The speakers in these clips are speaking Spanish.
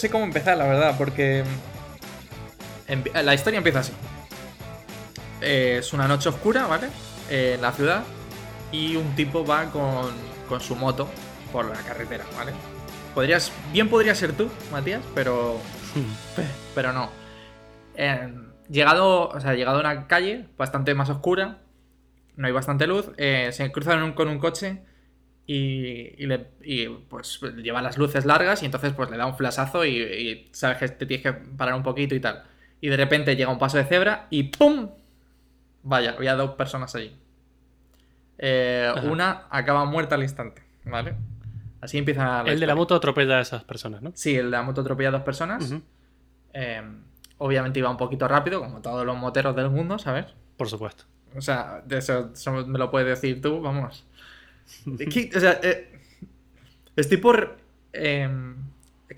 sé cómo empezar, la verdad, porque la historia empieza así. es una noche oscura, ¿vale? en la ciudad y un tipo va con, con su moto por la carretera, ¿vale? Podrías, bien podría ser tú, Matías, pero, pero no. llegado, o sea, llegado a una calle bastante más oscura, no hay bastante luz, eh, se cruzan con un coche y, le, pues lleva las luces largas y entonces pues le da un flasazo y, y, sabes que te tienes que parar un poquito y tal. Y de repente llega un paso de cebra y ¡pum! Vaya, había dos personas allí. Eh, una acaba muerta al instante, ¿vale? Así empieza El de la moto atropella a esas personas, ¿no? Sí, el de la moto atropella a dos personas. Eh, obviamente iba un poquito rápido, como todos los moteros del mundo, ¿sabes? Por supuesto. O sea, de eso, me lo puedes decir tú, vamos. O sea, eh, estoy por. Em,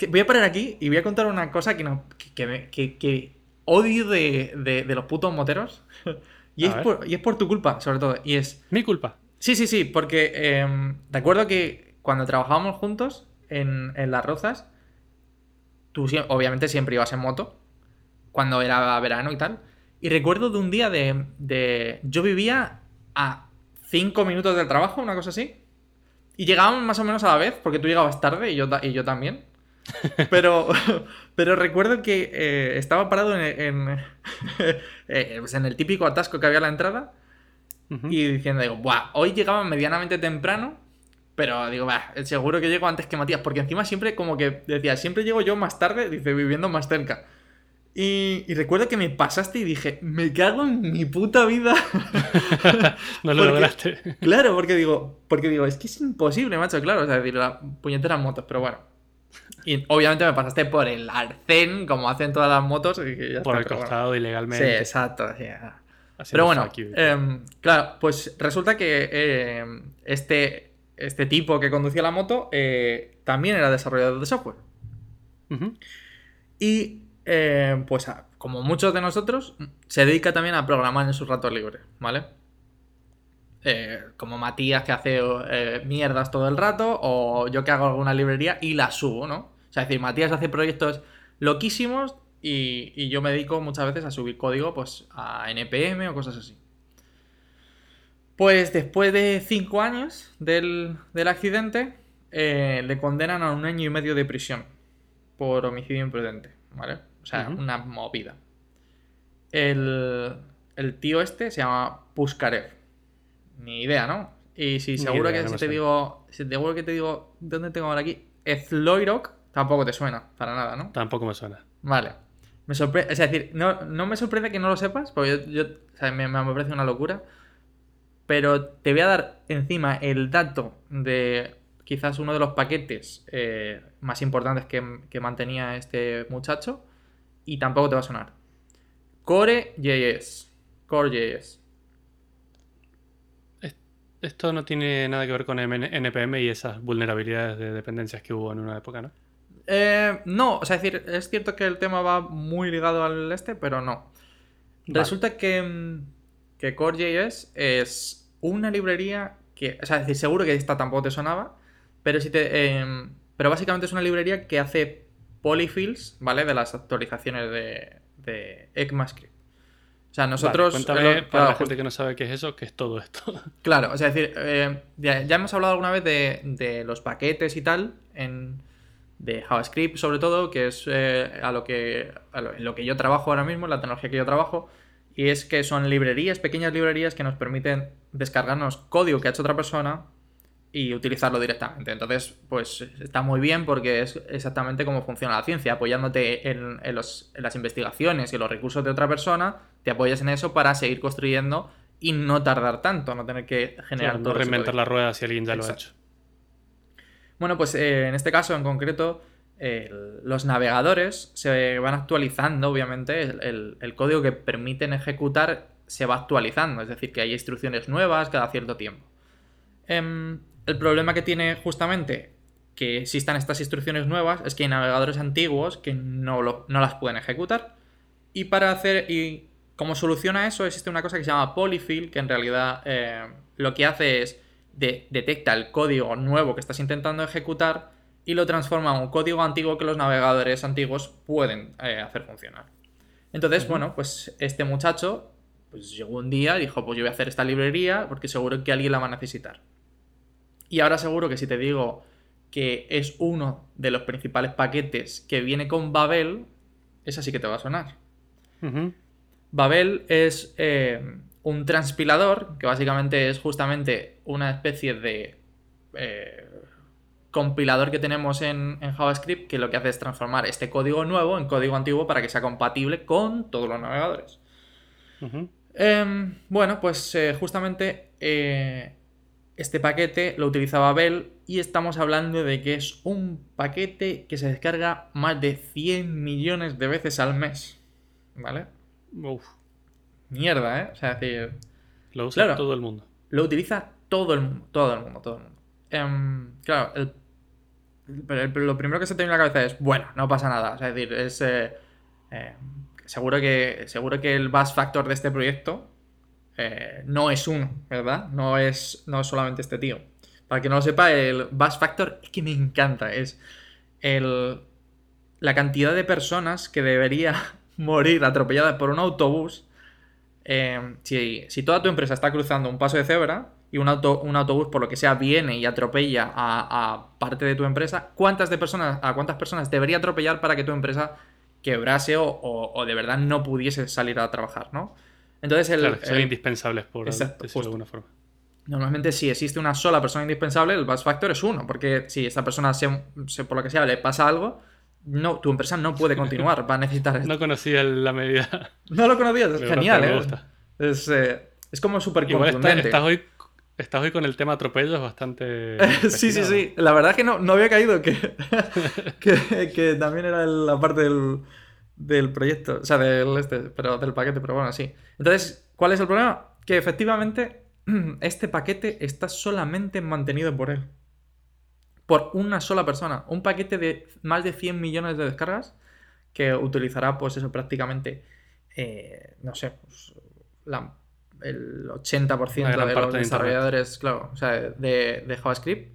voy a parar aquí y voy a contar una cosa que, no, que, odio de, de, los putos moteros. y, es por, y es, por, tu culpa, sobre todo. Y es. Mi culpa. Sí, sí, sí, porque eh, recuerdo que cuando trabajábamos juntos en, en Las Rozas, tú obviamente siempre ibas en moto, cuando era verano y tal. Y recuerdo de un día de, de yo vivía a cinco minutos del trabajo, una cosa así. Y llegábamos más o menos a la vez, porque tú llegabas tarde y yo, y yo también. Pero, pero recuerdo que eh, estaba parado en, eh, pues en, el típico atasco que había a la entrada y diciendo, digo, Buah, hoy llegaba medianamente temprano, pero digo, bah, seguro que llego antes que Matías, porque encima siempre como que decía, siempre llego yo más tarde, dice, viviendo más cerca. Y, recuerdo que me pasaste y dije, me cago en mi puta vida. no lo lograste. Claro, porque digo, porque digo, es que es imposible, macho, claro, o sea, decir, la puñetera motos, pero bueno. Y obviamente me pasaste por el arcén, como hacen todas las motos. por el costado, ilegalmente. Sí, exacto. pero bueno, em, claro, pues resulta que em, este, este tipo que conducía la moto eh, también era desarrollador de software. Y eh, pues como muchos de nosotros, se dedica también a programar en sus ratos libres, ¿vale? Eh, como Matías que hace eh, mierdas todo el rato, o yo que hago alguna librería y la subo, ¿no? O sea, es decir, Matías hace proyectos loquísimos y, yo me dedico muchas veces a subir código pues a NPM o cosas así. Pues después de cinco años del, accidente, le condenan a un año y medio de prisión por homicidio imprudente, ¿vale? O sea, una movida. El, el, tío este se llama Puskarev. Ni idea, ¿no? Y si seguro que si te digo. Si seguro que te digo. ¿Dónde tengo ahora aquí? Ezloirok tampoco te suena, para nada, ¿no? Tampoco me suena. Vale. Me sorprende. Es decir, no, no, me sorprende que no lo sepas, porque yo, o sea, me, me, parece una locura. Pero te voy a dar encima el dato de quizás uno de los paquetes eh, más importantes que, que mantenía este muchacho y tampoco te va a sonar. Core.js. Core.js. Esto no tiene nada que ver con NPM y esas vulnerabilidades de dependencias que hubo en una época, ¿no? Eh, no, o sea, es decir, es cierto que el tema va muy ligado al este, pero no. Resulta que, mm, que Core.js es una librería que, o sea, es decir, seguro que esta tampoco te sonaba, pero si te, em, pero básicamente es una librería que hace polyfills, ¿vale? De las actualizaciones de, de ECMAScript. O sea, nosotros. cuéntame para la gente que no sabe qué es eso, qué es todo esto. Claro, o sea, es decir, eh, ya, hemos hablado alguna vez de, los paquetes y tal, en, de JavaScript sobre todo, que es eh, a lo que en lo que yo trabajo ahora mismo, la tecnología que yo trabajo, y es que son librerías, pequeñas librerías que nos permiten descargarnos código que ha hecho otra persona y utilizarlo directamente. Entonces, pues está muy bien porque es exactamente cómo funciona la ciencia, apoyándote en, las investigaciones y los recursos de otra persona, te apoyas en eso para seguir construyendo y no tardar tanto, no tener que generar... no reinventar la rueda si alguien ya lo ha hecho. Bueno, pues eh, en este caso en concreto, los navegadores se van actualizando, obviamente, el, el código que permiten ejecutar se va actualizando, es decir, que hay instrucciones nuevas cada cierto tiempo. Em, el problema que tiene justamente que existan estas instrucciones nuevas es que hay navegadores antiguos que no, no las pueden ejecutar. Y para hacer. Y como soluciona eso, existe una cosa que se llama Polyfill, que en realidad eh, lo que hace es detecta el código nuevo que estás intentando ejecutar y lo transforma en un código antiguo que los navegadores antiguos pueden eh, hacer funcionar. Entonces, bueno, pues este muchacho pues llegó un día y dijo, pues yo voy a hacer esta librería porque seguro que alguien la va a necesitar. Y ahora seguro que si te digo que es uno de los principales paquetes que viene con Babel, esa sí que te va a sonar. Babel es eh, un transpilador, que básicamente es justamente una especie de eh, compilador que tenemos en, JavaScript que lo que hace es transformar este código nuevo en código antiguo para que sea compatible con todos los navegadores. Em, bueno, pues eh, justamente este paquete lo utiliza Babel y estamos hablando de que es un paquete que se descarga más de 100 millones de veces al mes. ¿Vale? Uf. Mierda, ¿eh? O sea, decir... Lo usa todo el mundo. Lo utiliza todo el mundo, todo el mundo, todo el mundo. Em, claro, lo primero que se te viene a la cabeza es, bueno, no pasa nada. O sea, es decir, es... Eh, eh, seguro, que, seguro que el bus factor de este proyecto eh, no es uno, ¿verdad? No es, no solamente este tío. Para que no lo sepa, el bus factor es que me encanta. Es el, la cantidad de personas que debería morir atropelladas por un autobús. Eh, si, toda tu empresa está cruzando un paso de cebra y un, auto, un autobús, por lo que sea, viene y atropella a, parte de tu empresa, ¿cuántas de personas, ¿a cuántas personas debería atropellar para que tu empresa quebrase o de verdad no pudiese salir a trabajar, ¿no? Entonces el, claro, son indispensables por decirlo de alguna forma. Normalmente si existe una sola persona indispensable, el bus factor es uno, porque si esta persona se, por lo que sea le pasa algo, no, tu empresa no puede continuar, va a necesitar esto. No conocía la medida. No lo conocía, es genial, ¿eh? Es, eh, es como súper contundente. Estás hoy, estás hoy con el tema atropellos bastante... sí, sí, sí. La verdad es que no, no había caído que, que, que también era la parte del del proyecto, o sea, del, este, pero del paquete, pero bueno, sí. Entonces, ¿cuál es el problema? Que efectivamente este paquete está solamente mantenido por él. Por una sola persona. Un paquete de más de 100 millones de descargas que utilizará, pues eso, prácticamente, eh, no sé, pues, el 80% de los desarrolladores, claro, o sea, de, de JavaScript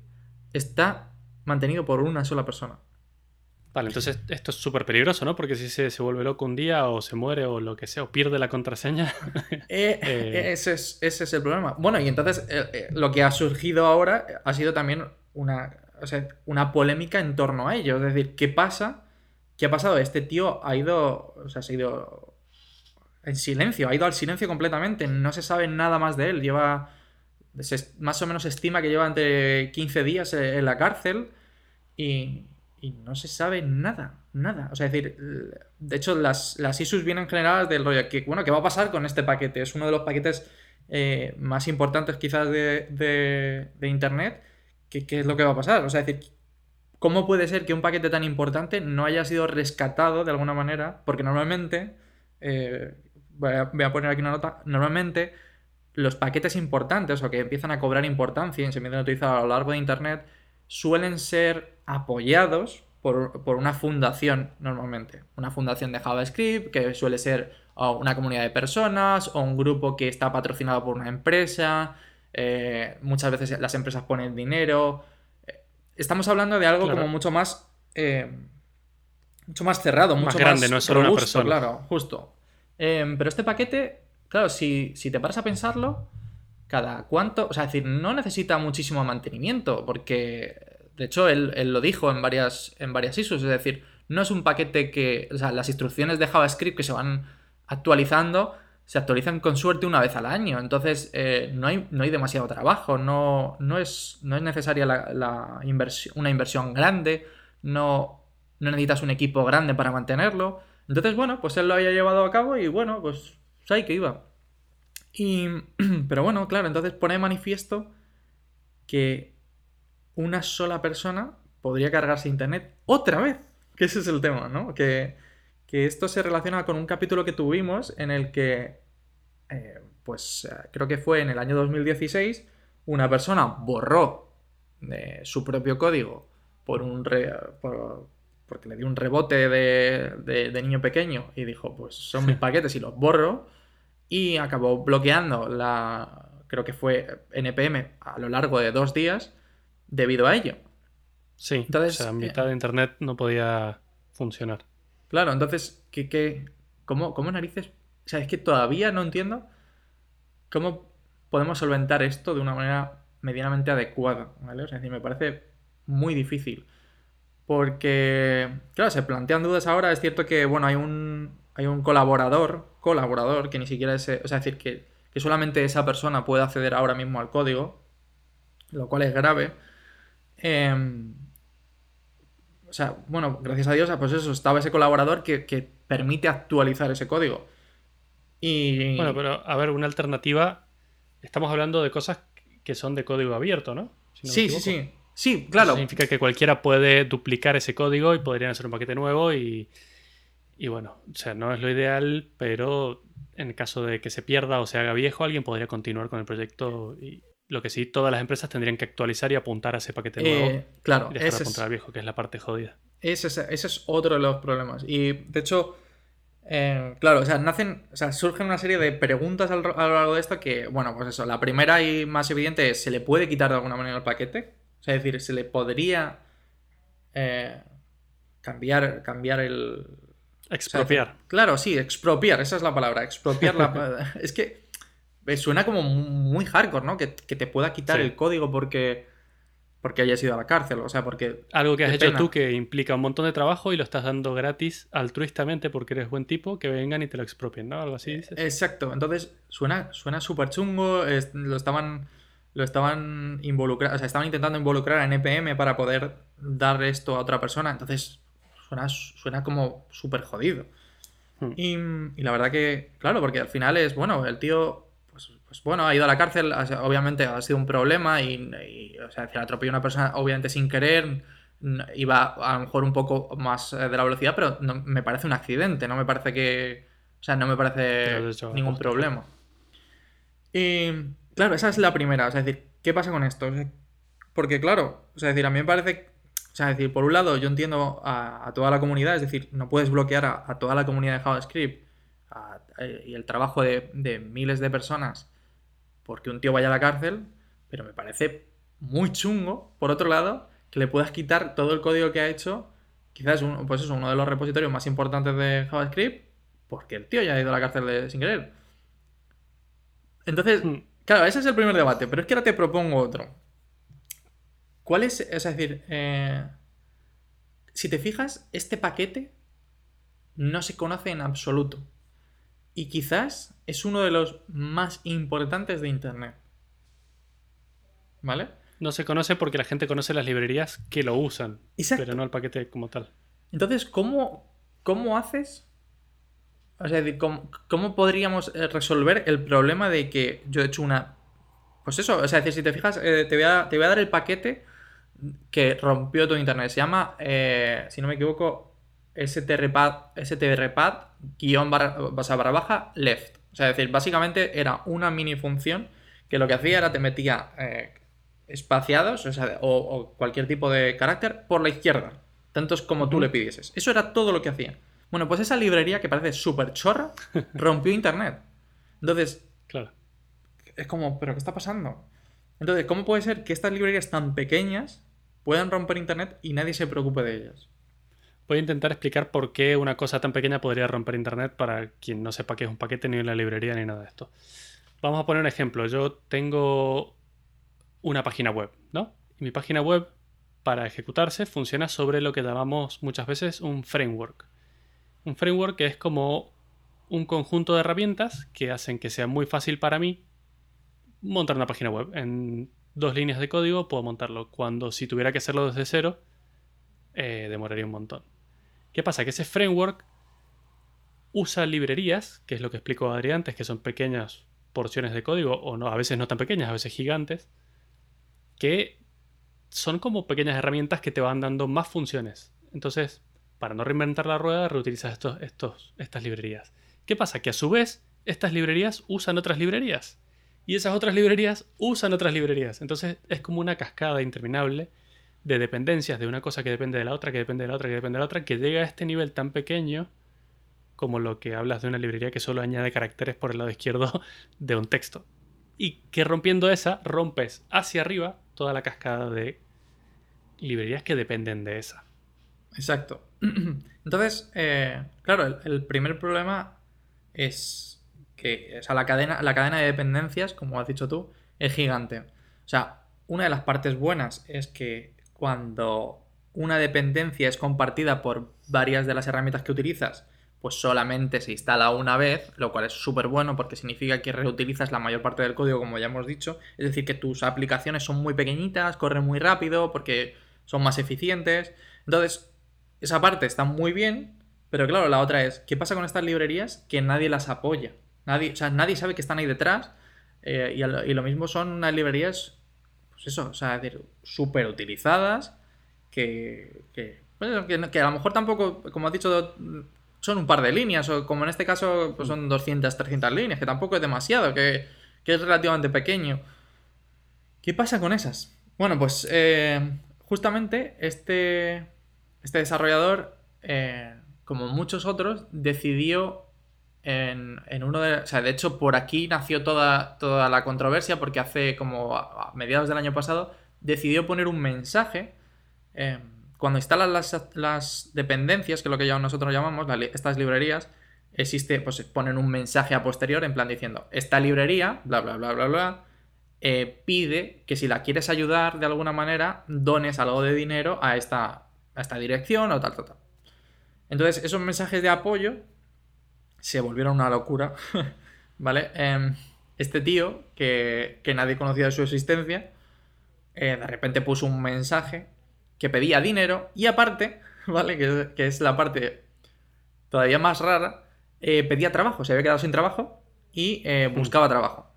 está mantenido por una sola persona. Vale, entonces esto es súper peligroso, ¿no? Porque si se, vuelve loco un día o se muere o lo que sea, o pierde la contraseña. Eh, eh, ese, es, el problema. Bueno, y entonces eh, lo que ha surgido ahora ha sido también una, una polémica en torno a ello. Es decir, ¿qué pasa? ¿Qué ha pasado? Este tío ha ido, o sea, se ha ido en silencio, ha ido al silencio completamente. No se sabe nada más de él. Lleva, más o menos se estima que lleva entre 15 días en la cárcel y y no se sabe nada, nada. O sea, es decir, de hecho, las, las issues vienen generadas del rollo que, bueno, ¿qué va a pasar con este paquete? Es uno de los paquetes eh, más importantes quizás de, Internet. ¿Qué, es lo que va a pasar? O sea, es decir, ¿cómo puede ser que un paquete tan importante no haya sido rescatado de alguna manera? Porque normalmente, eh, voy, a, poner aquí una nota, normalmente los paquetes importantes o que empiezan a cobrar importancia y se empiezan a utilizar a lo largo de Internet suelen ser apoyados por, una fundación normalmente. Una fundación de JavaScript que suele ser una comunidad de personas o un grupo que está patrocinado por una empresa. Eh, muchas veces las empresas ponen dinero. Eh, estamos hablando de algo como mucho más. Eh, mucho más cerrado, mucho más grande, no es solo una persona. Claro, justo. pero este paquete, claro, si, si te paras a pensarlo, cada cuánto. O sea, es decir, no necesita muchísimo mantenimiento, porque de hecho, él, lo dijo en varias, en varias issues, es decir, no es un paquete que, o sea, las instrucciones de JavaScript que se van actualizando, se actualizan con suerte una vez al año, entonces eh, no, hay, no hay demasiado trabajo, no, no, es, no es necesaria la, inversión, una inversión grande, no, no necesitas un equipo grande para mantenerlo. Entonces, bueno, pues él lo había llevado a cabo y bueno, pues, pues ahí que iba. Y, pero bueno, claro, entonces pone manifiesto que una sola persona podría cargarse internet otra vez. Que ese es el tema, ¿no? Que, esto se relaciona con un capítulo que tuvimos en el que, eh, pues eh, creo que fue en el año 2016, una persona borró su propio código por un porque le dio un rebote de, de, niño pequeño y dijo, pues son mis paquetes y los borro. Y acabó bloqueando la, creo que fue NPM a lo largo de dos días debido a ello. Sí, Entonces, o sea, eh, mitad de internet no podía funcionar. Claro, entonces, ¿qué, qué, cómo, cómo narices? O sea, es que todavía no entiendo cómo podemos solventar esto de una manera medianamente adecuada, ¿vale? O sea, es decir, me parece muy difícil. Porque, claro, se plantean dudas ahora. Es cierto que, bueno, hay un, hay un colaborador, colaborador, que ni siquiera es, o sea, es decir, que, que solamente esa persona puede acceder ahora mismo al código, lo cual es grave. Em, o sea, bueno, gracias a Dios, pues eso, estaba ese colaborador que, que permite actualizar ese código. Y. Bueno, pero a ver, una alternativa. Estamos hablando de cosas que son de código abierto, ¿no? Si no me sí, sí, sí. Sí, Eso claro. significa que cualquiera puede duplicar ese código y podrían hacer un paquete nuevo y, y bueno, o sea, no es lo ideal, pero en caso de que se pierda o se haga viejo, alguien podría continuar con el proyecto y lo que sí, todas las empresas tendrían que actualizar y apuntar a ese paquete nuevo Eh, claro, y dejar ese es, apuntar al viejo, que es la parte jodida. ese, es, ese es otro de los problemas. Y de hecho, eh, claro, o sea, nacen, o sea, surgen una serie de preguntas al- a lo largo de esto que, bueno, pues eso, la primera y más evidente es, ¿se le puede quitar de alguna manera el paquete? O sea, es decir, ¿se le podría eh, cambiar, cambiar el, O sea, Expropiar. claro, sí, expropiar, esa es la palabra, expropiar la... es que suena como muy hardcore, ¿no? Que, que te pueda quitar Sí. el código porque, porque hayas ido a la cárcel, o sea, porque... Algo que has hecho pena. tú que implica un montón de trabajo y lo estás dando gratis altruistamente porque eres buen tipo, que vengan y te lo expropien, ¿no? Algo así dices. Exacto, entonces suena suena súper chungo, es- lo estaban lo estaban involucrando, o sea, estaban intentando involucrar a NPM para poder dar esto a otra persona, entonces suena, suena como súper jodido. Hmm. Y, y la verdad que, claro, porque al final es, bueno, el tío, pues, bueno, ha ido a la cárcel, obviamente ha sido un problema y, y, o sea, que atropelló a una persona, obviamente sin querer, iba a lo mejor un poco más eh, de la velocidad, pero no, me parece un accidente, no me parece que, o sea, no me parece hecho ningún problema. Y, claro, esa es la primera, o sea, es decir, ¿qué pasa con esto? Porque, claro, o sea, es decir, a mí me parece, o sea, es decir, por un lado, yo entiendo a, a toda la comunidad, es decir, no puedes bloquear a, a toda la comunidad de JavaScript a- eh, y el trabajo de, de miles de personas porque un tío vaya a la cárcel, pero me parece muy chungo, por otro lado, que le puedas quitar todo el código que ha hecho, quizás un- pues eso, uno de los repositorios más importantes de JavaScript, porque el tío ya ha ido a la cárcel de- sin querer. Entonces, Hmm. claro, ese es el primer debate, pero es que ahora te propongo otro. ¿Cuál es, es decir, eh, si te fijas, este paquete no se conoce en absoluto. Y quizás es uno de los más importantes de Internet. ¿Vale? No se conoce porque la gente conoce las librerías que lo usan, Exacto. pero no el paquete como tal. Entonces, ¿cómo, cómo haces? O sea, ¿cómo, cómo podríamos eh, resolver el problema de que yo he hecho una... Pues eso, o sea, si te fijas, eh, te, voy a, te voy a dar el paquete que rompió todo Internet. Se llama, eh, si no me equivoco, strpad, strpad guion barra, o sea, barra baja left. O sea, es decir, básicamente era una mini función que lo que hacía era te metía eh, espaciados o, sea, o, o cualquier tipo de carácter por la izquierda, tantos como tú le pidieses. Eso era todo lo que hacía. Bueno, pues esa librería que parece súper chorra rompió Internet. Entonces, Claro. es como, ¿pero qué está pasando? Entonces, ¿cómo puede ser que estas librerías tan pequeñas puedan romper Internet y nadie se preocupe de ellas? Voy a intentar explicar por qué una cosa tan pequeña podría romper Internet para quien no sepa qué es un paquete, ni una librería, ni nada de esto. Vamos a poner un ejemplo. Yo tengo una página web, ¿no? Y mi página web, para ejecutarse, funciona sobre lo que llamamos muchas veces un framework. Un framework es como un conjunto de herramientas que hacen que sea muy fácil para mí montar una página web. En dos líneas de código puedo montarlo. Cuando si tuviera que hacerlo desde cero, eh, demoraría un montón. ¿Qué pasa? Que ese framework usa librerías, que es lo que explicó Adrián antes, que son pequeñas porciones de código, o no, a veces no tan pequeñas, a veces gigantes, que son como pequeñas herramientas que te van dando más funciones. Entonces, para no reinventar la rueda, reutilizas estos, estos, estas librerías. ¿Qué pasa? Que a su vez, estas librerías usan otras librerías. Y esas otras librerías usan otras librerías. Entonces es como una cascada interminable de dependencias de una cosa que depende de la otra, que depende de la otra, que depende de la otra, que llega a este nivel tan pequeño como lo que hablas de una librería que solo añade caracteres por el lado izquierdo de un texto. Y que rompiendo esa, rompes hacia arriba toda la cascada de librerías que dependen de esa. Exacto. Entonces, eh, claro, el, primer problema es que o la, cadena, la cadena de dependencias, como has dicho tú, es gigante. O sea, una de las partes buenas es que cuando una dependencia es compartida por varias de las herramientas que utilizas, pues solamente se instala una vez, lo cual es súper bueno porque significa que reutilizas la mayor parte del código, como ya hemos dicho. Es decir, que tus aplicaciones son muy pequeñitas, corren muy rápido porque son más eficientes. Entonces, esa parte está muy bien, pero claro, la otra es, ¿qué pasa con estas librerías que nadie las apoya? Nadie, o sea, nadie sabe que están ahí detrás eh, y, lo mismo son unas librerías, pues eso, o sea, decir, súper utilizadas, que, que, que, a lo mejor tampoco, como has dicho, son un par de líneas, o como en este caso, pues son 200, 300 líneas, que tampoco es demasiado, que, es relativamente pequeño. ¿Qué pasa con esas? Bueno, pues eh, justamente este, este desarrollador, eh, como muchos otros, decidió en, uno de... O sea, de hecho, por aquí nació toda, toda la controversia, porque hace como a, mediados del año pasado decidió poner un mensaje. Eh, cuando instalas las, dependencias, que es lo que ya nosotros llamamos, estas librerías, existe, pues ponen un mensaje a posterior en plan diciendo, esta librería, bla, bla, bla, bla, bla, eh, pide que si la quieres ayudar de alguna manera, dones algo de dinero a esta, a esta dirección o tal, tal. Entonces, esos mensajes de apoyo se volvieron una locura, ¿vale? Em, este tío, que, nadie conocía de su existencia, eh, de repente puso un mensaje que pedía dinero y aparte, ¿vale? Que, es la parte todavía más rara, eh, pedía trabajo, se había quedado sin trabajo y eh, mm. buscaba trabajo.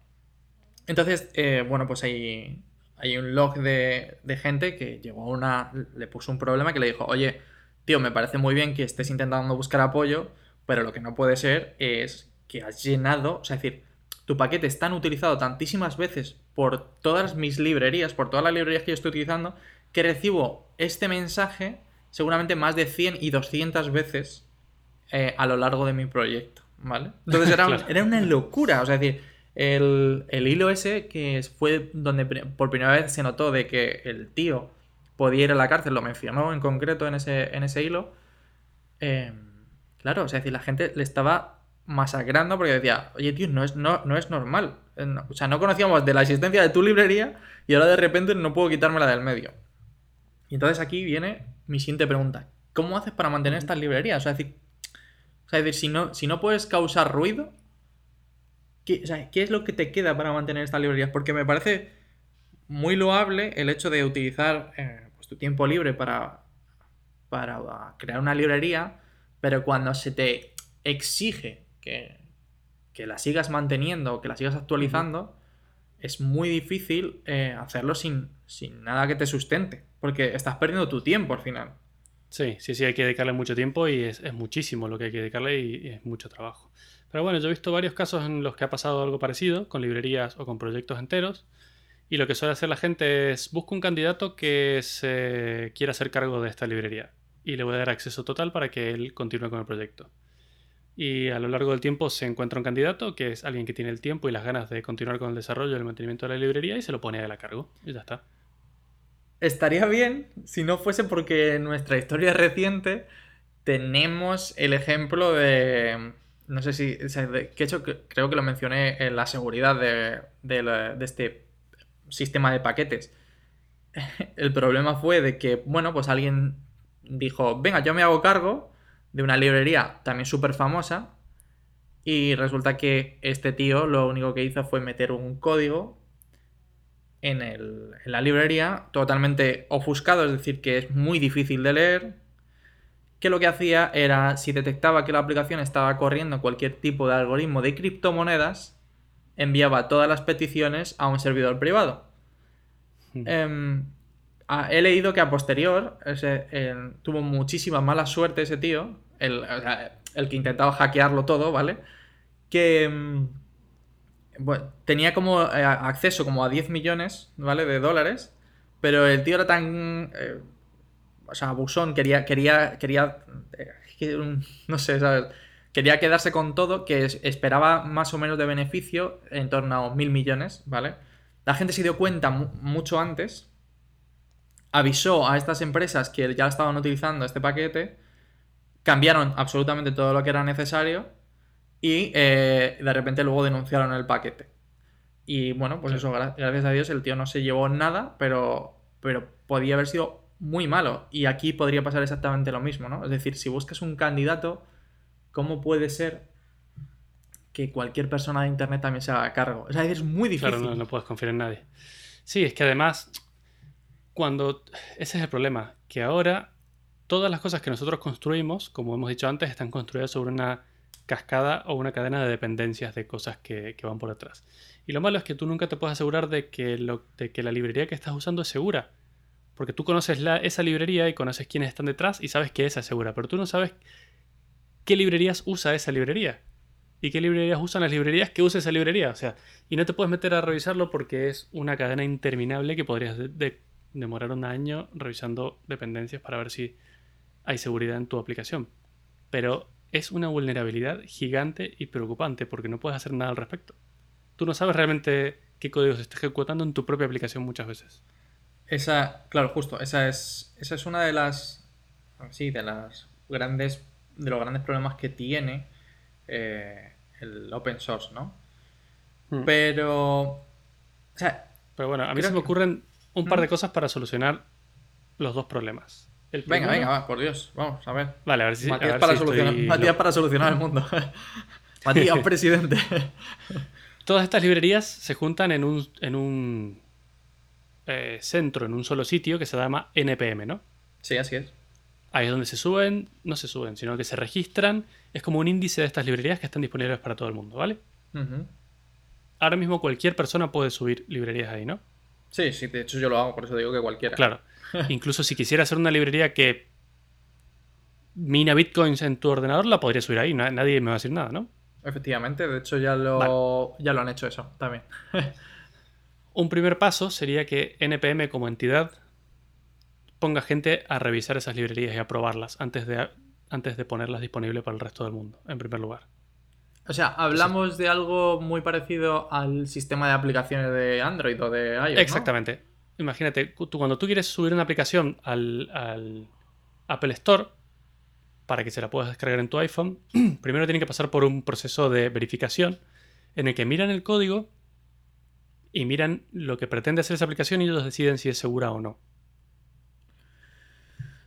Entonces, bueno, pues hay, hay un log de, de, gente que llegó a una. le puso un problema que le dijo, oye, tío, me parece muy bien que estés intentando buscar apoyo, pero lo que no puede ser es que has llenado, o sea, es decir, tu paquete es tan utilizado tantísimas veces por todas mis librerías, por todas las librerías que yo estoy utilizando, que recibo este mensaje seguramente más de 100 y 200 veces eh, a lo largo de mi proyecto, ¿vale? Entonces era, una locura, o sea, es decir, el, hilo ese que fue donde por primera vez se notó de que el tío podía ir a la cárcel, lo mencionó en concreto en ese, en ese hilo, em, claro, o sea, es decir, la gente le estaba masacrando porque decía, oye, tío, no es, no, no es normal. O sea, no conocíamos de la existencia de tu librería y ahora de repente no puedo quitármela del medio. Y entonces aquí viene mi siguiente pregunta. ¿Cómo haces para mantener estas librerías? O sea, es decir, decir si, no, si no puedes causar ruido, ¿qué, es lo que te queda para mantener estas librerías? Porque me parece muy loable el hecho de utilizar eh, pues, tu tiempo libre para, para crear una librería, pero cuando se te exige que, la sigas manteniendo, que la sigas actualizando, es muy difícil eh, hacerlo sin, sin nada que te sustente, porque estás perdiendo tu tiempo al final. Sí, sí, sí, hay que dedicarle mucho tiempo y es, muchísimo lo que hay que dedicarle y, es mucho trabajo. Pero bueno, yo he visto varios casos en los que ha pasado algo parecido, con librerías o con proyectos enteros, y lo que suele hacer la gente es busca un candidato que se quiera hacer cargo de esta librería y le voy a dar acceso total para que él continúe con el proyecto. Y a lo largo del tiempo se encuentra un candidato que es alguien que tiene el tiempo y las ganas de continuar con el desarrollo y el mantenimiento de la librería y se lo pone a él a cargo. Y ya está. Estaría bien si no fuese porque en nuestra historia reciente tenemos el ejemplo de. No sé si. que hecho, creo que lo mencioné en la seguridad de, de este sistema de paquetes. El problema fue de que, bueno, pues alguien dijo: Venga, yo me hago cargo de una librería también súper famosa. Y resulta que este tío lo único que hizo fue meter un código en, el, en la librería totalmente ofuscado, es decir, que es muy difícil de leer. Que lo que hacía era, si detectaba que la aplicación estaba corriendo cualquier tipo de algoritmo de criptomonedas, enviaba todas las peticiones a un servidor privado. Hmm. Em, he leído que a posterior tuvo muchísima mala suerte ese tío, el, que intentaba hackearlo todo, ¿vale? Que em, tenía como eh, acceso como a 10 millones, ¿vale? De dólares, pero el tío era tan... Eh, o sea, abusón, quería, quería, quería, eh, no sé, ¿sabes? Quería quedarse con todo, que esperaba más o menos de beneficio en torno a mil millones, ¿vale? La gente se dio cuenta mucho antes avisó a estas empresas que ya estaban utilizando este paquete, cambiaron absolutamente todo lo que era necesario y eh, de repente luego denunciaron el paquete. Y bueno, pues eso, gracias a Dios el tío no se llevó nada, pero, pero podía haber sido muy malo. Y aquí podría pasar exactamente lo mismo, ¿no? Es decir, si buscas un candidato, ¿cómo puede ser que cualquier persona de Internet también se haga cargo? Es decir, es muy difícil. Claro, no, no puedes confiar en nadie. Sí, es que además, cuando... Ese es el problema, que ahora todas las cosas que nosotros construimos, como hemos dicho antes, están construidas sobre una cascada o una cadena de dependencias de cosas que, van por detrás. Y lo malo es que tú nunca te puedes asegurar de que, de la librería que estás usando es segura. Porque tú conoces esa librería y conoces quiénes están detrás y sabes que esa es segura, pero tú no sabes qué librerías usa esa librería. Y qué librerías usan las librerías que usa esa librería. O sea, y no te puedes meter a revisarlo porque es una cadena interminable que podrías demorar un año revisando dependencias para ver si hay seguridad en tu aplicación. Pero es una vulnerabilidad gigante y preocupante porque no puedes hacer nada al respecto. Tú no sabes realmente qué código se está ejecutando en tu propia aplicación muchas veces. Esa, claro, justo, esa es, esa es una de las, sí, de las grandes, de los grandes problemas que tiene eh, el open source, ¿no? Hmm. Pero, o sea, pero bueno, a mí se me ocurren un par de cosas para solucionar los dos problemas venga, venga, va, por Dios. Vamos, a ver. Vale, a ver si. Matías, para, solucionar, para solucionar el mundo. Matías, presidente. Todas estas librerías se juntan en un, en un eh, centro, en un solo sitio que se llama NPM, ¿no? Sí, así es. Ahí es donde se suben, no se suben, sino que se registran. Es como un índice de estas librerías que están disponibles para todo el mundo, ¿vale? Ahora mismo cualquier persona puede subir librerías ahí, ¿no? Sí, sí, de hecho yo lo hago, por eso digo que cualquiera. Claro. Incluso si quisiera hacer una librería que mina bitcoins en tu ordenador, la podría subir ahí. Nadie me va a decir nada, ¿no? Efectivamente, de hecho ya lo, ya lo han hecho eso también. Un primer paso sería que NPM como entidad ponga gente a revisar esas librerías y a probarlas antes de, antes de ponerlas disponibles para el resto del mundo, en primer lugar. O sea, hablamos de algo muy parecido al sistema de aplicaciones de Android o de iOS. Exactamente imagínate, cuando tú quieres subir una aplicación al, Apple Store, para que se la puedas descargar en tu iPhone, primero tiene que pasar por un proceso de verificación en el que miran el código y miran lo que pretende hacer esa aplicación y ellos deciden si es segura o no.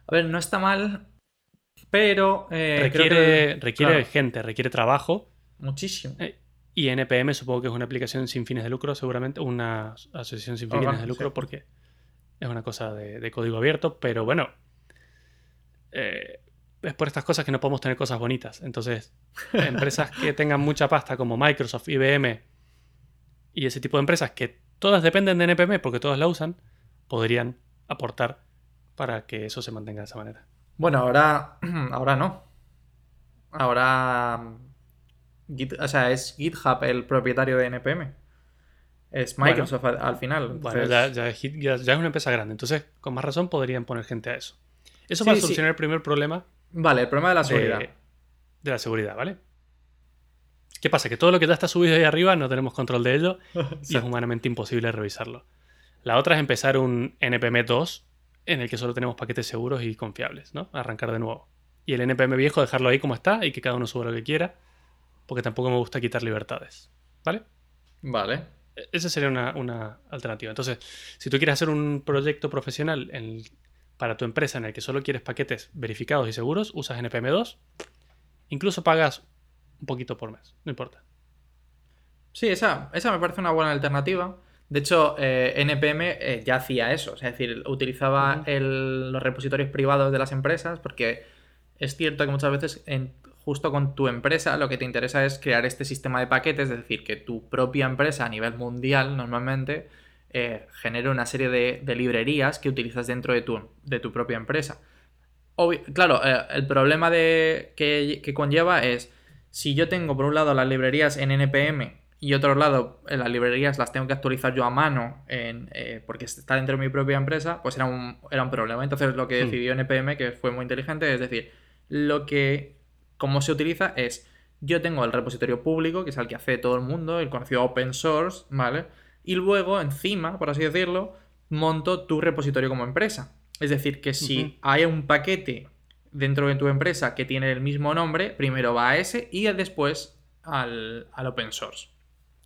A ver, no está mal, pero... Eh, requiere requiere gente, requiere trabajo. Muchísimo. Eh, y NPM supongo que es una aplicación sin fines de lucro, seguramente, una asociación sin fines de lucro, porque es una cosa de, código abierto, pero bueno, eh, es por estas cosas que no podemos tener cosas bonitas. Entonces, empresas que tengan mucha pasta como Microsoft, IBM y ese tipo de empresas que todas dependen de NPM porque todas la usan, podrían aportar para que eso se mantenga de esa manera. Bueno, ahora, ahora no. Ahora o sea, es GitHub el propietario de NPM. Es Microsoft al, final. Bueno, ya, es una empresa grande. Entonces, con más razón podrían poner gente a eso. Eso va a solucionar el primer problema. Vale, el problema de la seguridad. De, la seguridad, ¿vale? ¿Qué pasa? Que todo lo que ya está subido ahí arriba no tenemos control de ello y es humanamente imposible revisarlo. La otra es empezar un NPM 2 en el que solo tenemos paquetes seguros y confiables, ¿no? Arrancar de nuevo. Y el NPM viejo dejarlo ahí como está y que cada uno suba lo que quiera porque tampoco me gusta quitar libertades. ¿Vale? Vale. E-, esa sería una, alternativa. Entonces, si tú quieres hacer un proyecto profesional para tu empresa en el que solo quieres paquetes verificados y seguros, usas NPM2. Incluso pagas un poquito por mes, no importa. Sí, esa, esa me parece una buena alternativa. De hecho, eh, NPM eh, ya hacía eso, es decir, utilizaba los repositorios privados de las empresas porque es cierto que muchas veces en justo con tu empresa lo que te interesa es crear este sistema de paquetes, es decir, que tu propia empresa a nivel mundial normalmente eh, genere una serie de, librerías que utilizas dentro de tu, de tu propia empresa. claro, eh, el problema de, que, conlleva es, si yo tengo por un lado las librerías en NPM y otro lado eh, las librerías las tengo que actualizar yo a mano en, porque está dentro de mi propia empresa, pues era un, era un problema. Entonces lo que decidió NPM, que fue muy inteligente, es decir, lo que cómo se utiliza es, yo tengo el repositorio público, que es el que hace todo el mundo, el conocido open source, ¿vale? Y luego, encima, por así decirlo, monto tu repositorio como empresa. Es decir, que si hay un paquete dentro de tu empresa que tiene el mismo nombre, primero va a ese y después al, al open source.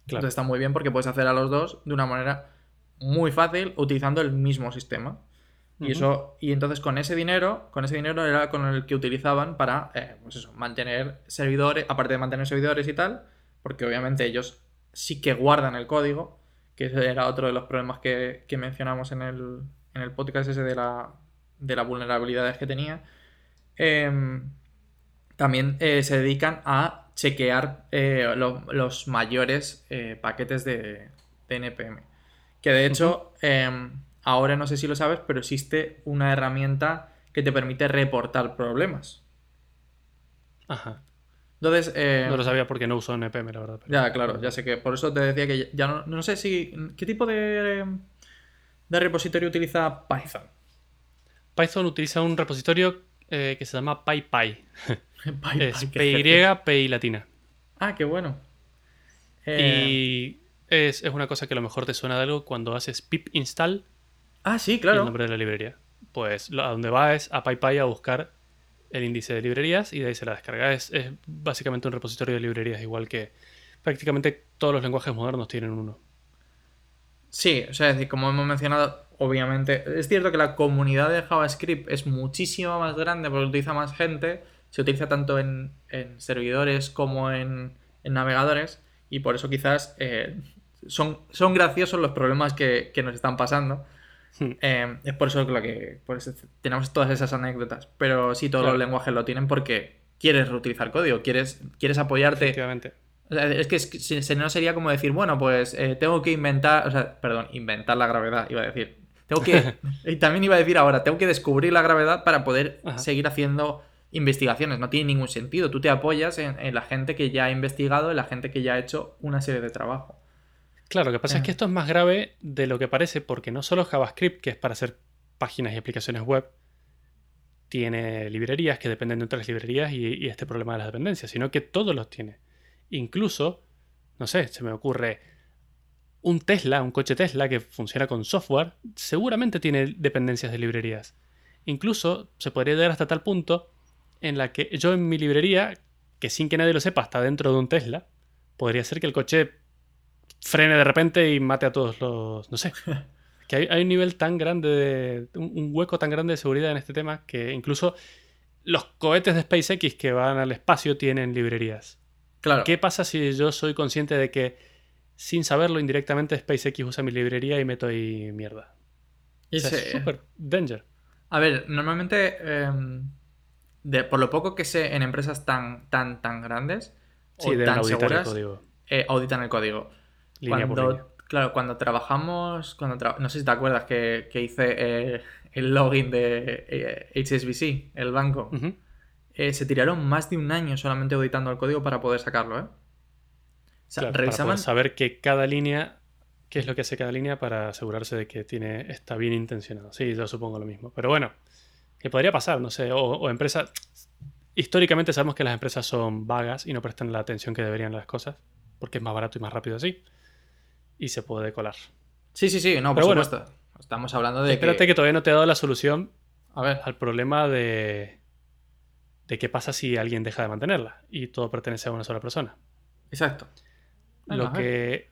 Claro. Entonces está muy bien porque puedes hacer a los dos de una manera muy fácil utilizando el mismo sistema. Y eso, y entonces con ese dinero, con ese dinero era con el que utilizaban para, eh, pues eso, mantener servidores, aparte de mantener servidores y tal, porque obviamente ellos sí que guardan el código, que ese era otro de los problemas que, que mencionamos en el, en el podcast ese de la, de las vulnerabilidades que tenía. Em, también eh, se dedican a chequear eh, lo- los mayores paquetes de, de NPM. Que de hecho, ahora no sé si lo sabes, pero existe una herramienta que te permite reportar problemas. Ajá. Entonces, eh, No lo sabía porque no uso NPM, la verdad. pero- ya, claro, ya sé que por eso te decía que ya no, no sé si. ¿Qué tipo de, de repositorio utiliza Python? Python utiliza un repositorio eh, que se llama PyPy. Py- Es Py, qué PY, PY latina. Ah, qué bueno. Eh, Y es, es una cosa que a lo mejor te suena de algo cuando haces pip install Ah, sí, y el claro. nombre de la librería. Pues lo- a donde va es a PyPy a buscar el índice de librerías y de ahí se la descarga. Es, es básicamente un repositorio de librerías, igual que prácticamente todos los lenguajes modernos tienen uno. Sí, o sea, es decir, como hemos mencionado, obviamente, es cierto que la comunidad de JavaScript es muchísimo más grande porque utiliza más gente, se utiliza tanto en, en servidores como en, en navegadores y por eso quizás eh, son, son graciosos los problemas que, que nos están pasando. Hmm. Eh, es por eso que, lo que por eso tenemos todas esas anécdotas, pero sí, todos Claro. los lenguajes lo tienen porque quieres reutilizar código, quieres, quieres apoyarte Efectivamente. o sea, es que, es que si- si no sería como decir, bueno, pues eh, tengo que inventar, o sea, perdón, inventar la gravedad, iba a decir. Tengo que, y también iba a decir ahora, tengo que descubrir la gravedad para poder Ajá. seguir haciendo investigaciones. No tiene ningún sentido. Tú te apoyas en, en la gente que ya ha investigado, en la gente que ya ha hecho una serie de trabajo. Claro, lo que pasa es que esto es más grave de lo que parece porque no solo JavaScript, que es para hacer páginas y aplicaciones web, tiene librerías que dependen de otras librerías y, y este problema de las dependencias, sino que todos los tiene. Incluso, no sé, se me ocurre un Tesla, un coche Tesla que funciona con software, seguramente tiene dependencias de librerías. Incluso se podría llegar hasta tal punto en la que yo en mi librería, que sin que nadie lo sepa, está dentro de un Tesla, podría ser que el coche frene de repente y mate a todos los. No sé. Que hay, hay un nivel tan grande de. Un, un hueco tan grande de seguridad en este tema que incluso los cohetes de SpaceX que van al espacio tienen librerías. Claro. ¿Qué pasa si yo soy consciente de que sin saberlo indirectamente SpaceX usa mi librería y meto ahí mierda? O sea, es súper danger. A ver, normalmente, em, de, por lo poco que sé en empresas tan, tan, tan grandes Sí, o deben tan auditar el seguras, código. eh, auditan el código. Línea por Cuando, línea. claro, cuando trabajamos, cuando tra- no sé si te acuerdas que, que hice eh, el login de eh, HSBC, el banco, eh, se tiraron más de un año solamente auditando el código para poder sacarlo, ¿eh? O sea, Claro, revisaban... saber que cada línea, qué es lo que hace cada línea para asegurarse de que tiene, está bien intencionado. Sí, yo supongo lo mismo. Pero bueno, que podría pasar, no sé, o, o empresas... Históricamente sabemos que las empresas son vagas y no prestan la atención que deberían a las cosas, porque es más barato y más rápido así. Y se puede colar. Sí, sí, sí, no, por Pero bueno. supuesto. Estamos hablando de Espérate que... que todavía no te he dado la solución A ver, al problema de, de qué pasa si alguien deja de mantenerla y todo pertenece a una sola persona. exacto. Bueno, lo que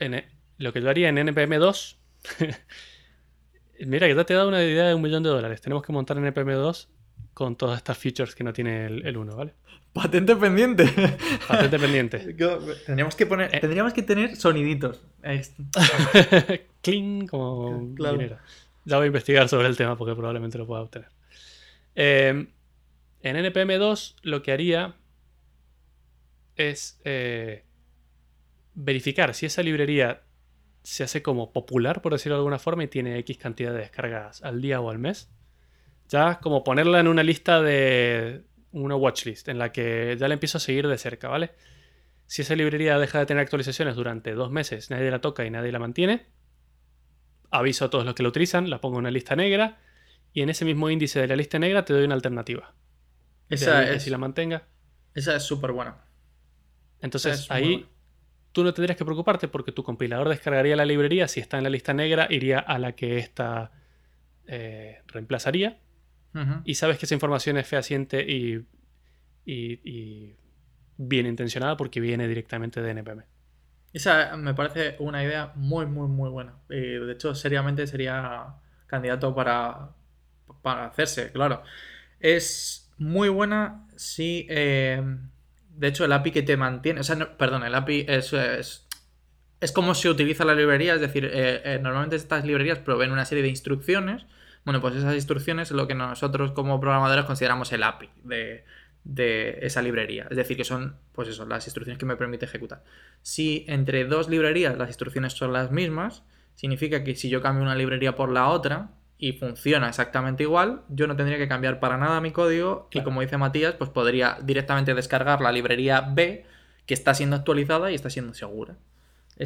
en- lo que yo haría en NPM2 mira que ya te he dado una idea de un millón de dólares tenemos que montar NPM2 con todas estas features que no tiene el, el 1 ¿vale? Patente pendiente. patente pendiente tendríamos que poner, Eh. tendríamos que tener soniditos. Clean como Claro. dinero. ya voy a investigar sobre el tema porque probablemente lo pueda obtener Eh, en NPM2 lo que haría es eh, verificar si esa librería se hace como popular, por decirlo de alguna forma, y tiene X cantidad de descargas al día o al mes. Ya como ponerla en una lista de una watchlist en la que ya la empiezo a seguir de cerca, ¿vale? Si esa librería deja de tener actualizaciones durante dos meses, nadie la toca y nadie la mantiene, aviso a todos los que la utilizan, la pongo en una lista negra y en ese mismo índice de la lista negra te doy una alternativa. Esa que es si la mantenga. esa es súper buena. Entonces es ahí buena. tú no tendrías que preocuparte porque tu compilador descargaría la librería, si está en la lista negra, iría a la que ésta eh, reemplazaría. Y sabes que esa información es fehaciente y, y, bien intencionada porque viene directamente de NPM. Esa me parece una idea muy, muy, muy buena. de hecho, seriamente sería candidato para, para hacerse, claro. Es muy buena si... Eh, de hecho, el API que te mantiene... O sea, perdón, el API es, es, como se utiliza la librería. Es decir, eh, eh, normalmente estas librerías proveen una serie de instrucciones. Bueno, pues esas instrucciones es lo que nosotros como programadores consideramos el API de, de esa librería. Es decir, que son, pues eso, las instrucciones que me permite ejecutar. Si entre dos librerías las instrucciones son las mismas, significa que si yo cambio una librería por la otra, y funciona exactamente igual, yo no tendría que cambiar para nada mi código y como dice Matías, pues podría directamente descargar la librería B que está siendo actualizada y está siendo segura.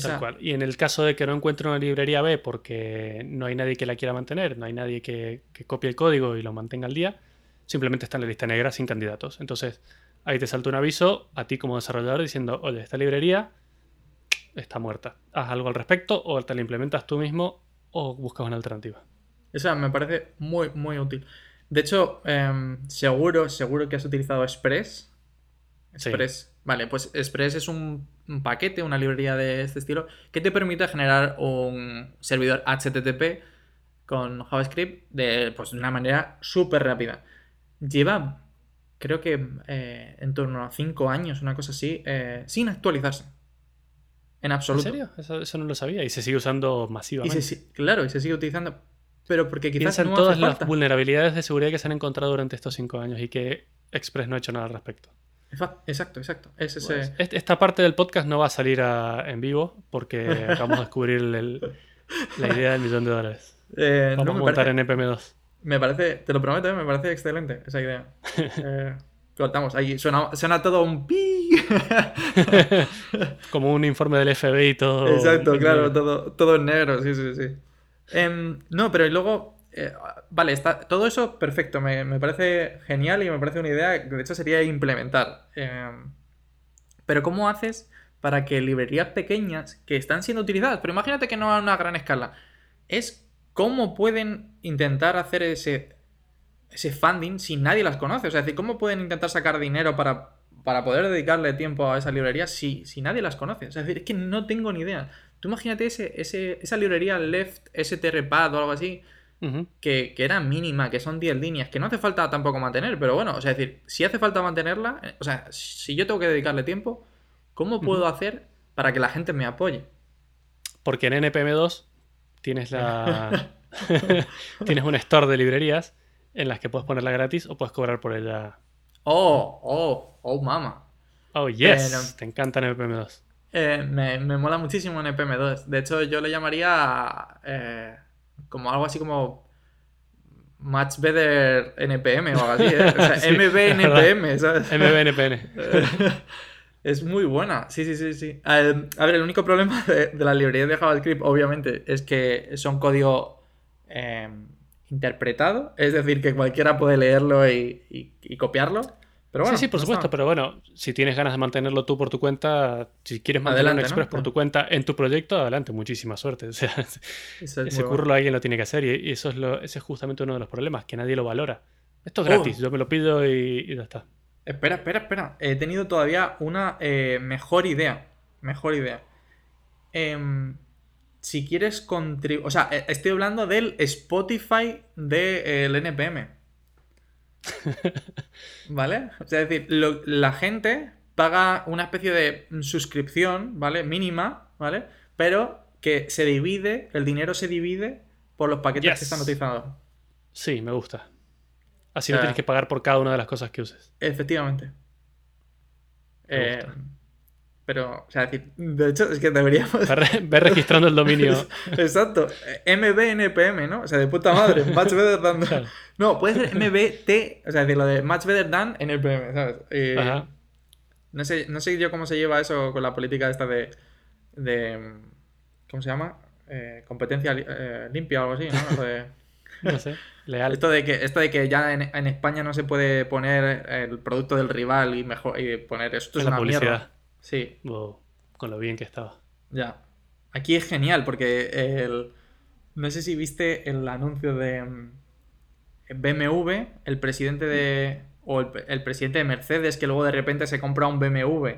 Tal cual. Y en el caso de que no encuentre una librería B porque no hay nadie que la quiera mantener, no hay nadie que, copie el código y lo mantenga al día, simplemente está en la lista negra sin candidatos. Entonces ahí te salta un aviso a ti como desarrollador diciendo, oye, esta librería está muerta. Haz algo al respecto o te la implementas tú mismo o buscas una alternativa. Esa me parece muy, muy útil. De hecho, em, seguro, seguro que has utilizado Express. Express. Vale, pues Express es un, paquete, una librería de este estilo, que te permite generar un servidor HTTP con JavaScript de, pues, una manera súper rápida. Lleva, creo que eh, en torno a 5 años, una cosa así, eh, sin actualizarse. En absoluto. ¿En serio? Eso, no lo sabía. Y se sigue usando masivamente. claro, y se sigue utilizando. Pero porque quizás Piensa en todas las vulnerabilidades de seguridad que se han encontrado durante estos cinco años y que Express no ha hecho nada al respecto. Exacto, exacto. Es pues, esta parte del podcast no va a salir en vivo porque acabamos de descubrir la idea del millón de dólares. Eh, Vamos a montar en EPM2. Me parece, te lo prometo, eh, me parece excelente esa idea. Eh, cortamos, ahí suena, suena todo un pi. Como un informe del FBI y todo. Exacto, claro, todo, todo en negro, sí, sí, sí. Em, no, pero luego. Eh, vale, está, todo eso perfecto, me, parece genial y me parece una idea que de hecho sería implementar. Em, pero ¿cómo haces para que librerías pequeñas que están siendo utilizadas, pero imagínate que no a una gran escala, es cómo pueden intentar hacer ese, ese funding si nadie las conoce? O sea, es decir, ¿cómo pueden intentar sacar dinero para, para poder dedicarle tiempo a esa librería si, si nadie las conoce? O sea, es decir, es que no tengo ni idea. Tú imagínate ese, esa librería Left strpad o algo así, que, era mínima, que son 10 líneas, que no hace falta tampoco mantener, pero bueno, o sea, es decir, si hace falta mantenerla, eh, o sea, si yo tengo que dedicarle tiempo, ¿cómo puedo hacer para que la gente me apoye? Porque en NPM2 tienes la. tienes un store de librerías en las que puedes ponerla gratis o puedes cobrar por ella. Oh, oh, oh, mama. Oh, yes. Te encanta NPM2. Eh, me, mola muchísimo en EPM2. De hecho, yo le llamaría eh, como algo así como Much Better NPM o algo así. ¿eh? O sea, MBNPM, ¿sabes? MBNPM. es muy buena. Sí, sí, sí, sí. A ver, el único problema de, la librería de JavaScript, obviamente, es que son código interpretado. Es decir, que cualquiera puede leerlo y copiarlo sí, sí, por supuesto, pero bueno, si tienes ganas de mantenerlo tú por tu cuenta, si quieres mantener un Express por tu cuenta en tu proyecto, adelante, muchísima suerte. O sea, ese curro alguien lo tiene que hacer y, eso es lo, ese es justamente uno de los problemas, que nadie lo valora. Esto es gratis, oh. yo me lo pido y, ya está. Espera, espera, espera. He tenido todavía una eh, mejor idea. Mejor idea. Em, si quieres contribuir... O sea, eh, estoy hablando del Spotify del NPM. ¿Vale? O sea, es decir, la gente paga una especie de suscripción, ¿vale? Mínima, ¿vale? Pero que se divide, el dinero se divide por los paquetes que están utilizando. Sí, me gusta. Así no tienes que pagar por cada una de las cosas que uses. Efectivamente. Eh, pero, o sea, decir, de hecho, es que deberíamos. Ve registrando el dominio. Exacto. MBNPM, ¿no? O sea, de puta madre. Much better than. No, puede ser MBT, o sea, decir, lo de much better than NPM, ¿sabes? Ajá. No sé, no sé yo cómo se lleva eso con la política esta de. de ¿Cómo se llama? Eh, competencia eh, limpia o algo así, ¿no? de... no sé. Leal. Esto de que, esto de que ya en, España no se puede poner el producto del rival y mejor y poner esto es una publicidad. Sí. con lo bien que estaba. Ya. Aquí es genial porque el... No sé si viste el anuncio de mm, BMW, el presidente de... O el, el presidente de Mercedes que luego de repente se compra un BMW.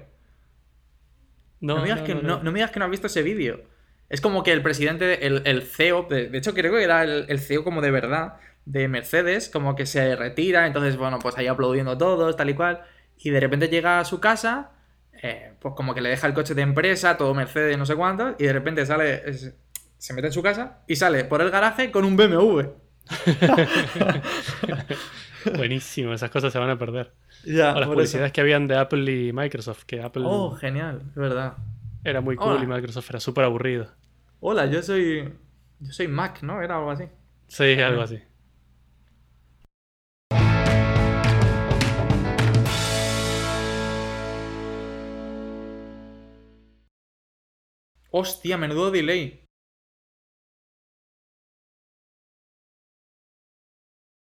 No, me digas, que, no, me digas que no has visto ese vídeo. Es como que el presidente, el, el CEO, de, de, hecho creo que era el, el, CEO como de verdad, de Mercedes, como que se retira, entonces bueno, pues ahí aplaudiendo todos, tal y cual, y de repente llega a su casa, eh, pues como que le deja el coche de empresa, todo Mercedes, no sé cuánto, y de repente sale, se mete en su casa y sale por el garaje con un BMW. Buenísimo, esas cosas se van a perder. Ya, o las publicidades que habían de Apple y Microsoft, que Apple... Oh, genial, es verdad. Era muy cool y Microsoft era súper aburrido. Hola, yo soy... Yo soy Mac, ¿no? Era algo así. Sí, algo así. Hostia, menudo delay.